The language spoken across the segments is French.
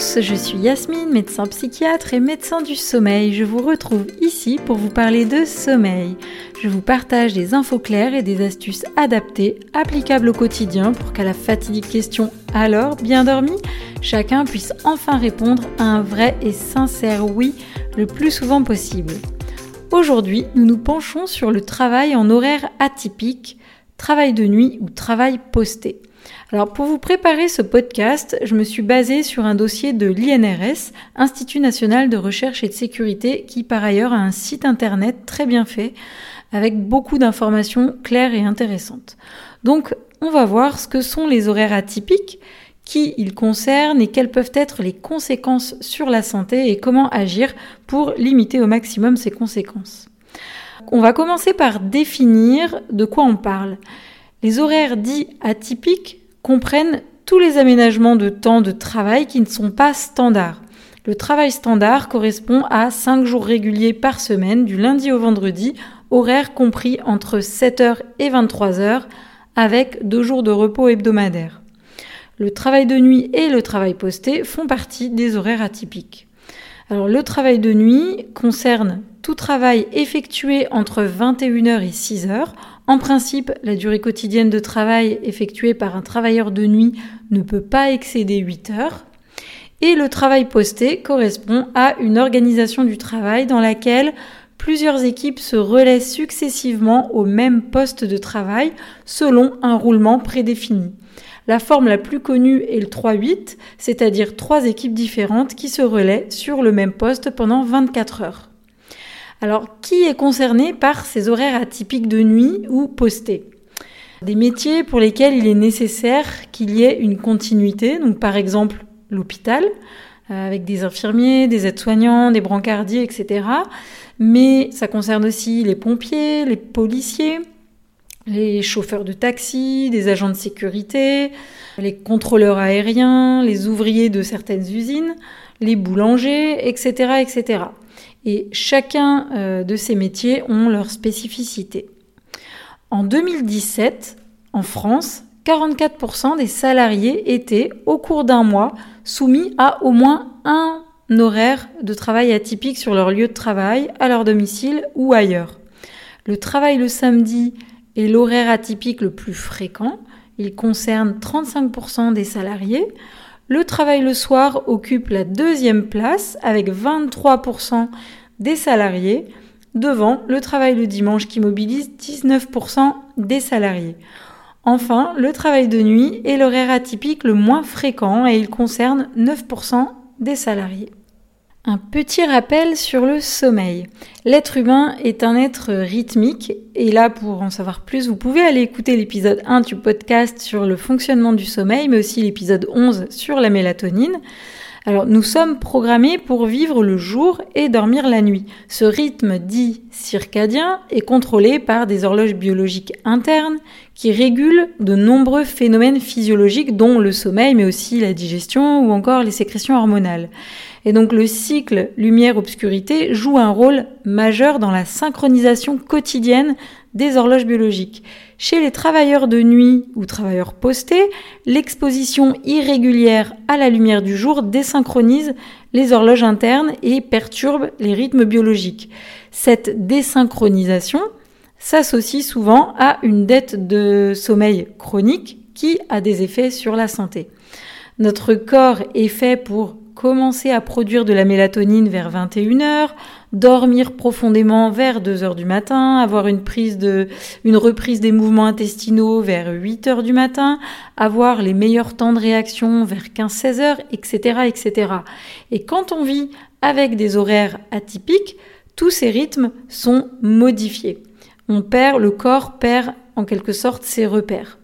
je suis Yasmine, médecin psychiatre et médecin du sommeil. Je vous retrouve ici pour vous parler de sommeil. Je vous partage des infos claires et des astuces adaptées, applicables au quotidien pour qu'à la fatidique question alors, bien dormi? chacun puisse enfin répondre à un vrai et sincère oui le plus souvent possible. Aujourd'hui, nous nous penchons sur le travail en horaire atypique, travail de nuit ou travail posté. Alors pour vous préparer ce podcast, je me suis basée sur un dossier de l'INRS, Institut national de recherche et de sécurité, qui par ailleurs a un site internet très bien fait, avec beaucoup d'informations claires et intéressantes. Donc on va voir ce que sont les horaires atypiques, qui ils concernent et quelles peuvent être les conséquences sur la santé et comment agir pour limiter au maximum ces conséquences. On va commencer par définir de quoi on parle. Les horaires dits atypiques comprennent tous les aménagements de temps de travail qui ne sont pas standards. Le travail standard correspond à 5 jours réguliers par semaine, du lundi au vendredi, horaire compris entre 7h et 23h, avec 2 jours de repos hebdomadaires. Le travail de nuit et le travail posté font partie des horaires atypiques. Alors le travail de nuit concerne tout travail effectué entre 21h et 6h en principe, la durée quotidienne de travail effectuée par un travailleur de nuit ne peut pas excéder 8 heures. Et le travail posté correspond à une organisation du travail dans laquelle plusieurs équipes se relaient successivement au même poste de travail selon un roulement prédéfini. La forme la plus connue est le 3-8, c'est-à-dire trois équipes différentes qui se relaient sur le même poste pendant 24 heures. Alors, qui est concerné par ces horaires atypiques de nuit ou postés? Des métiers pour lesquels il est nécessaire qu'il y ait une continuité, donc par exemple l'hôpital, euh, avec des infirmiers, des aides-soignants, des brancardiers, etc. Mais ça concerne aussi les pompiers, les policiers, les chauffeurs de taxi, des agents de sécurité, les contrôleurs aériens, les ouvriers de certaines usines, les boulangers, etc., etc. Et chacun euh, de ces métiers ont leur spécificité. En 2017, en France, 44% des salariés étaient, au cours d'un mois, soumis à au moins un horaire de travail atypique sur leur lieu de travail, à leur domicile ou ailleurs. Le travail le samedi est l'horaire atypique le plus fréquent. Il concerne 35% des salariés. Le travail le soir occupe la deuxième place avec 23% des salariés devant le travail le dimanche qui mobilise 19% des salariés. Enfin, le travail de nuit est l'horaire atypique le moins fréquent et il concerne 9% des salariés. Un petit rappel sur le sommeil. L'être humain est un être rythmique et là pour en savoir plus, vous pouvez aller écouter l'épisode 1 du podcast sur le fonctionnement du sommeil mais aussi l'épisode 11 sur la mélatonine. Alors nous sommes programmés pour vivre le jour et dormir la nuit. Ce rythme dit circadien est contrôlé par des horloges biologiques internes qui régulent de nombreux phénomènes physiologiques dont le sommeil mais aussi la digestion ou encore les sécrétions hormonales. Et donc le cycle lumière-obscurité joue un rôle majeur dans la synchronisation quotidienne des horloges biologiques. Chez les travailleurs de nuit ou travailleurs postés, l'exposition irrégulière à la lumière du jour désynchronise les horloges internes et perturbe les rythmes biologiques. Cette désynchronisation s'associe souvent à une dette de sommeil chronique qui a des effets sur la santé. Notre corps est fait pour commencer à produire de la mélatonine vers 21h, dormir profondément vers 2 heures du matin, avoir une prise de, une reprise des mouvements intestinaux vers 8 heures du matin, avoir les meilleurs temps de réaction vers 15-16 heures, etc., etc. Et quand on vit avec des horaires atypiques, tous ces rythmes sont modifiés. On perd, le corps perd en quelque sorte ses repères.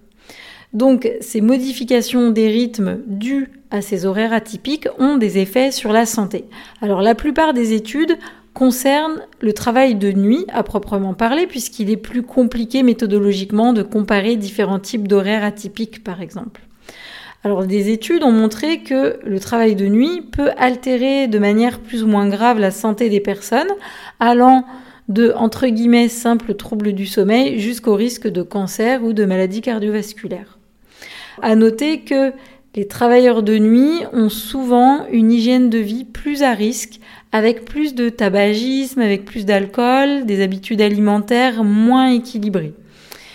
Donc ces modifications des rythmes dues à ces horaires atypiques ont des effets sur la santé. Alors la plupart des études concerne le travail de nuit à proprement parler, puisqu'il est plus compliqué méthodologiquement de comparer différents types d'horaires atypiques, par exemple. Alors des études ont montré que le travail de nuit peut altérer de manière plus ou moins grave la santé des personnes, allant de entre guillemets simples troubles du sommeil jusqu'au risque de cancer ou de maladies cardiovasculaires. À noter que Les travailleurs de nuit ont souvent une hygiène de vie plus à risque, avec plus de tabagisme, avec plus d'alcool, des habitudes alimentaires moins équilibrées.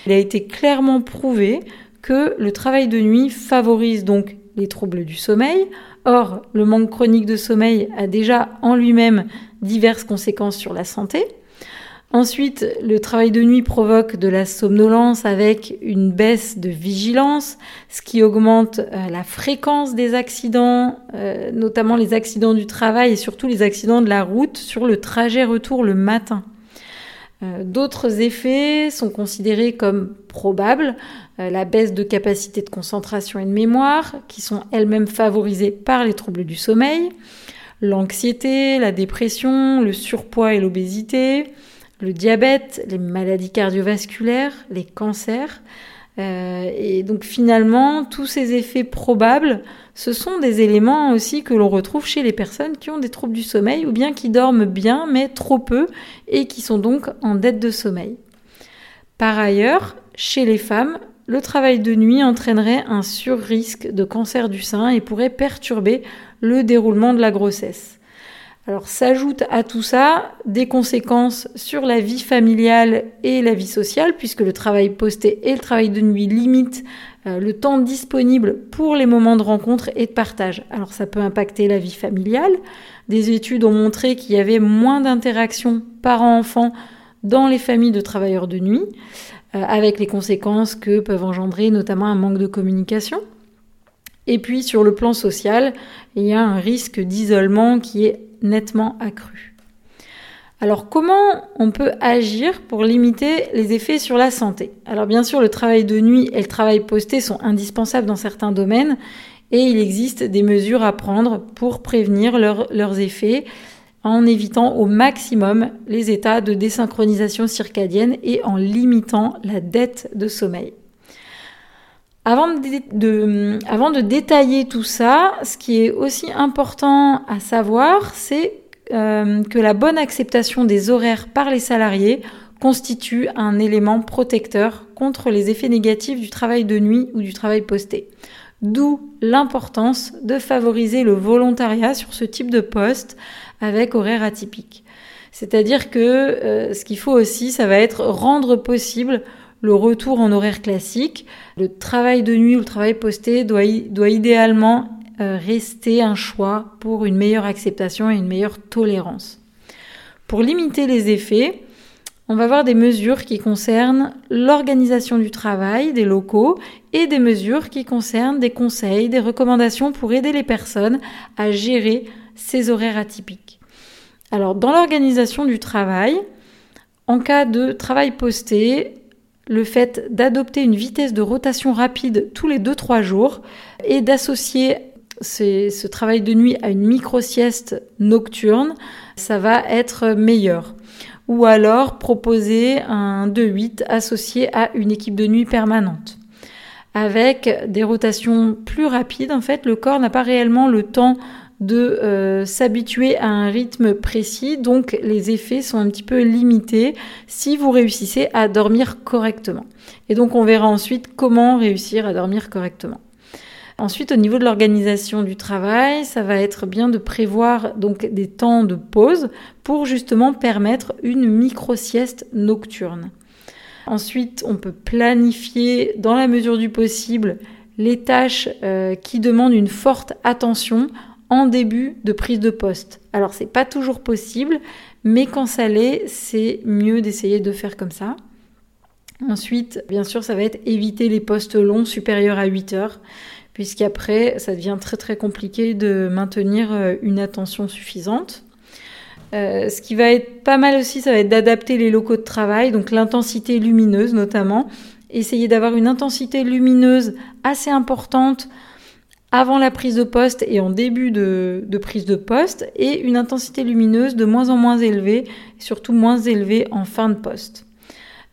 Il a été clairement prouvé que le travail de nuit favorise donc les troubles du sommeil. Or, le manque chronique de sommeil a déjà en lui-même diverses conséquences sur la santé. Ensuite, le travail de nuit provoque de la somnolence avec une baisse de vigilance, ce qui augmente euh, la fréquence des accidents, euh, notamment les accidents du travail et surtout les accidents de la route sur le trajet retour le matin. Euh, d'autres effets sont considérés comme probables, la baisse de capacité de concentration et de mémoire, qui sont elles-mêmes favorisées par les troubles du sommeil, l'anxiété, la dépression, le surpoids et l'obésité, le diabète, les maladies cardiovasculaires, les cancers. Euh, et donc finalement, tous ces effets probables, ce sont des éléments aussi que l'on retrouve chez les personnes qui ont des troubles du sommeil ou bien qui dorment bien mais trop peu et qui sont donc en dette de sommeil. Par ailleurs, chez les femmes, le travail de nuit entraînerait un surrisque de cancer du sein et pourrait perturber le déroulement de la grossesse. Alors s'ajoute à tout ça des conséquences sur la vie familiale et la vie sociale, puisque le travail posté et le travail de nuit limitent euh, le temps disponible pour les moments de rencontre et de partage. Alors ça peut impacter la vie familiale. Des études ont montré qu'il y avait moins d'interactions parents-enfants dans les familles de travailleurs de nuit, euh, avec les conséquences que peuvent engendrer notamment un manque de communication. Et puis sur le plan social, il y a un risque d'isolement qui est nettement accru. Alors comment on peut agir pour limiter les effets sur la santé? Alors bien sûr, le travail de nuit et le travail posté sont indispensables dans certains domaines et il existe des mesures à prendre pour prévenir leurs effets en évitant au maximum les états de désynchronisation circadienne et en limitant la dette de sommeil. Avant de, détailler tout ça, ce qui est aussi important à savoir, c'est euh, que la bonne acceptation des horaires par les salariés constitue un élément protecteur contre les effets négatifs du travail de nuit ou du travail posté. D'où l'importance de favoriser le volontariat sur ce type de poste avec horaires atypiques. C'est-à-dire que euh, ce qu'il faut aussi, ça va être rendre possible le retour en horaire classique. Le travail de nuit ou le travail posté doit, idéalement euh, rester un choix pour une meilleure acceptation et une meilleure tolérance. Pour limiter les effets, on va voir des mesures qui concernent l'organisation du travail des locaux et des mesures qui concernent des conseils, des recommandations pour aider les personnes à gérer ces horaires atypiques. Alors, dans l'organisation du travail, en cas de travail posté, le fait d'adopter une vitesse de rotation rapide tous les 2-3 jours et d'associer ce travail de nuit à une micro-sieste nocturne, ça va être meilleur. Ou alors proposer un 2-8 associé à une équipe de nuit permanente. Avec des rotations plus rapides, en fait, le corps n'a pas réellement le temps de euh, s'habituer à un rythme précis, donc les effets sont un petit peu limités si vous réussissez à dormir correctement. Et donc on verra ensuite comment réussir à dormir correctement. Ensuite, au niveau de l'organisation du travail, ça va être bien de prévoir donc des temps de pause pour justement permettre une micro-sieste nocturne. Ensuite, on peut planifier dans la mesure du possible les tâches euh, qui demandent une forte attention en début de prise de poste. Alors c'est pas toujours possible, mais quand ça l'est, c'est mieux d'essayer de faire comme ça. Ensuite, bien sûr, ça va être éviter les postes longs supérieurs à 8 heures, puisqu'après, ça devient très très compliqué de maintenir euh, une attention suffisante. Euh, ce qui va être pas mal aussi, ça va être d'adapter les locaux de travail, donc l'intensité lumineuse notamment. Essayer d'avoir une intensité lumineuse assez importante avant la prise de poste et en début de, prise de poste, et une intensité lumineuse de moins en moins élevée, surtout moins élevée en fin de poste.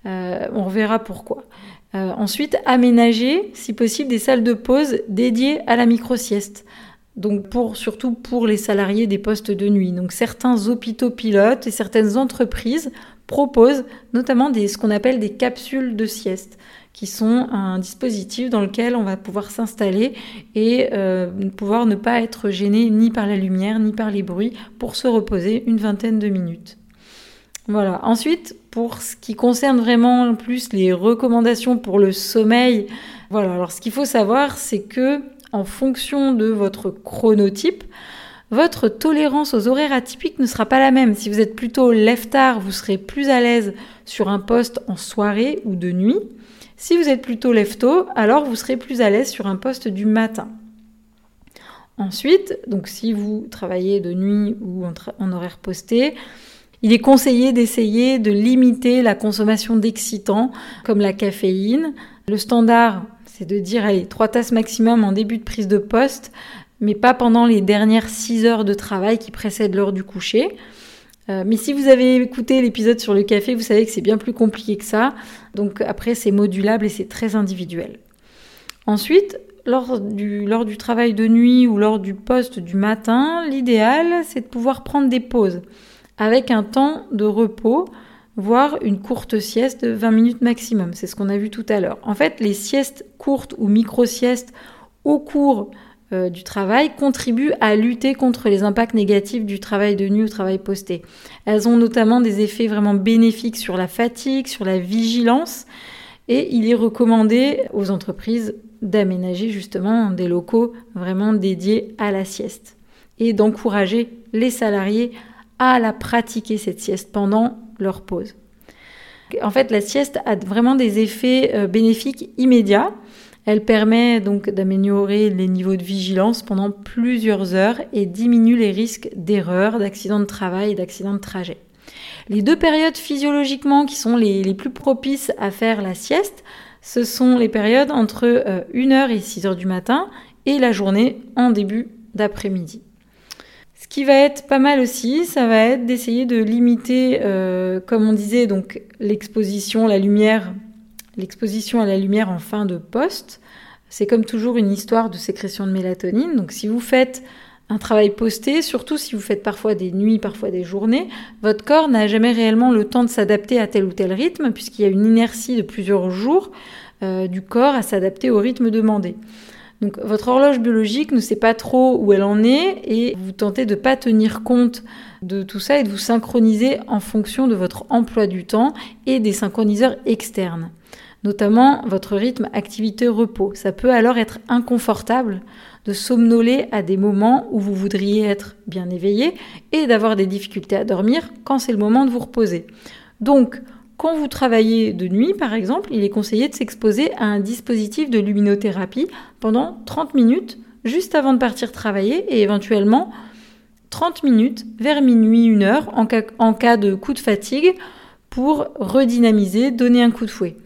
Euh, on reverra pourquoi. Euh, ensuite, aménager, si possible, des salles de pause dédiées à la micro-sieste. Donc surtout pour les salariés des postes de nuit. Donc certains hôpitaux pilotes et certaines entreprises proposent notamment des, ce qu'on appelle des capsules de sieste qui sont un dispositif dans lequel on va pouvoir s'installer et euh, pouvoir ne pas être gêné ni par la lumière ni par les bruits pour se reposer une vingtaine de minutes. Voilà. Ensuite, pour ce qui concerne vraiment plus les recommandations pour le sommeil, voilà. Alors, ce qu'il faut savoir, c'est que en fonction de votre chronotype, votre tolérance aux horaires atypiques ne sera pas la même. Si vous êtes plutôt lève-tard, vous serez plus à l'aise sur un poste en soirée ou de nuit. Si vous êtes plutôt lève-tôt, alors vous serez plus à l'aise sur un poste du matin. Ensuite, donc si vous travaillez de nuit ou en, horaire posté, il est conseillé d'essayer de limiter la consommation d'excitants comme la caféine. Le standard, c'est de dire allez, trois tasses maximum en début de prise de poste, mais pas pendant les dernières 6 heures de travail qui précèdent l'heure du coucher. Euh, mais si vous avez écouté l'épisode sur le café, vous savez que c'est bien plus compliqué que ça. Donc après, c'est modulable et c'est très individuel. Ensuite, lors du, lors du travail de nuit ou lors du poste du matin, l'idéal, c'est de pouvoir prendre des pauses avec un temps de repos, voire une courte sieste de 20 minutes maximum. C'est ce qu'on a vu tout à l'heure. En fait, les siestes courtes ou micro-siestes au cours euh, du travail contribuent à lutter contre les impacts négatifs du travail de nuit ou travail posté. Elles ont notamment des effets vraiment bénéfiques sur la fatigue, sur la vigilance, et il est recommandé aux entreprises d'aménager justement des locaux vraiment dédiés à la sieste et d'encourager les salariés à la pratiquer cette sieste pendant leur pause. En fait, la sieste a vraiment des effets euh, bénéfiques immédiats. Elle permet donc d'améliorer les niveaux de vigilance pendant plusieurs heures et diminue les risques d'erreurs, d'accidents de travail et d'accidents de trajet. Les deux périodes physiologiquement qui sont les, plus propices à faire la sieste, ce sont les périodes entre 1h euh, et 6h du matin et la journée en début d'après-midi. Ce qui va être pas mal aussi, ça va être d'essayer de limiter, euh, comme on disait, donc l'exposition, la lumière L'exposition à la lumière en fin de poste, c'est comme toujours une histoire de sécrétion de mélatonine. Donc si vous faites un travail posté, surtout si vous faites parfois des nuits, parfois des journées, votre corps n'a jamais réellement le temps de s'adapter à tel ou tel rythme, puisqu'il y a une inertie de plusieurs jours euh, du corps à s'adapter au rythme demandé. Donc votre horloge biologique ne sait pas trop où elle en est et vous tentez de ne pas tenir compte de tout ça et de vous synchroniser en fonction de votre emploi du temps et des synchroniseurs externes notamment votre rythme activité-repos. Ça peut alors être inconfortable de somnoler à des moments où vous voudriez être bien éveillé et d'avoir des difficultés à dormir quand c'est le moment de vous reposer. Donc, quand vous travaillez de nuit, par exemple, il est conseillé de s'exposer à un dispositif de luminothérapie pendant 30 minutes juste avant de partir travailler et éventuellement 30 minutes vers minuit, une heure en cas, en cas de coup de fatigue pour redynamiser, donner un coup de fouet.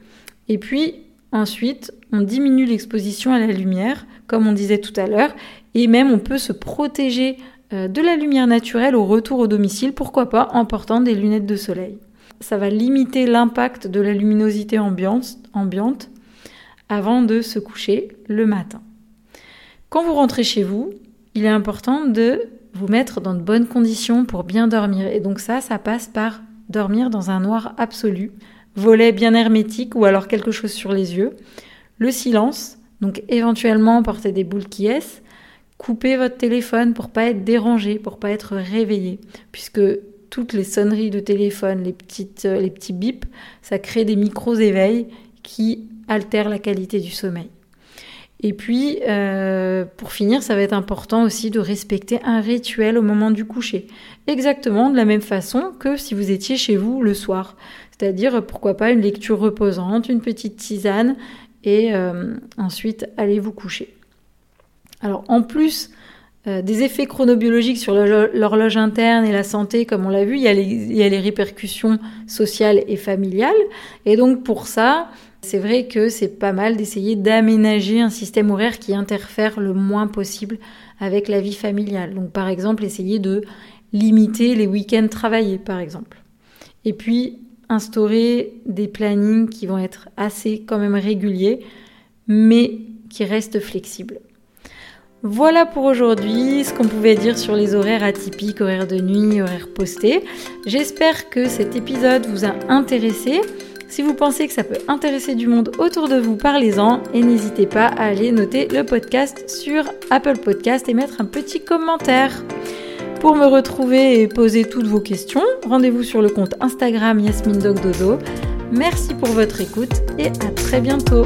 Et puis ensuite, on diminue l'exposition à la lumière, comme on disait tout à l'heure, et même on peut se protéger euh, de la lumière naturelle au retour au domicile, pourquoi pas en portant des lunettes de soleil. Ça va limiter l'impact de la luminosité ambiante, ambiante avant de se coucher le matin. Quand vous rentrez chez vous, il est important de vous mettre dans de bonnes conditions pour bien dormir. Et donc ça, ça passe par dormir dans un noir absolu, volet bien hermétique ou alors quelque chose sur les yeux. Le silence, donc éventuellement porter des boules qui est. Coupez votre téléphone pour pas être dérangé, pour pas être réveillé, puisque toutes les sonneries de téléphone, les, petites, euh, les petits bips, ça crée des micros éveils qui altèrent la qualité du sommeil. Et puis, euh, pour finir, ça va être important aussi de respecter un rituel au moment du coucher. Exactement de la même façon que si vous étiez chez vous le soir. C'est-à-dire, pourquoi pas, une lecture reposante, une petite tisane, et euh, ensuite allez vous coucher. Alors, en plus euh, des effets chronobiologiques sur l'horloge interne et la santé, comme on l'a vu, il y, a les, il y, a les, répercussions sociales et familiales. Et donc, pour ça, c'est vrai que c'est pas mal d'essayer d'aménager un système horaire qui interfère le moins possible avec la vie familiale. Donc, par exemple, essayer de limiter les week-ends travaillés, par exemple. Et puis, instaurer des plannings qui vont être assez quand même réguliers, mais qui restent flexibles. Voilà pour aujourd'hui ce qu'on pouvait dire sur les horaires atypiques, horaires de nuit, horaires postés. J'espère que cet épisode vous a intéressé. Si vous pensez que ça peut intéresser du monde autour de vous, parlez-en et n'hésitez pas à aller noter le podcast sur Apple Podcast et mettre un petit commentaire. Pour me retrouver et poser toutes vos questions, rendez-vous sur le compte Instagram Yasmine. Merci pour votre écoute et à très bientôt.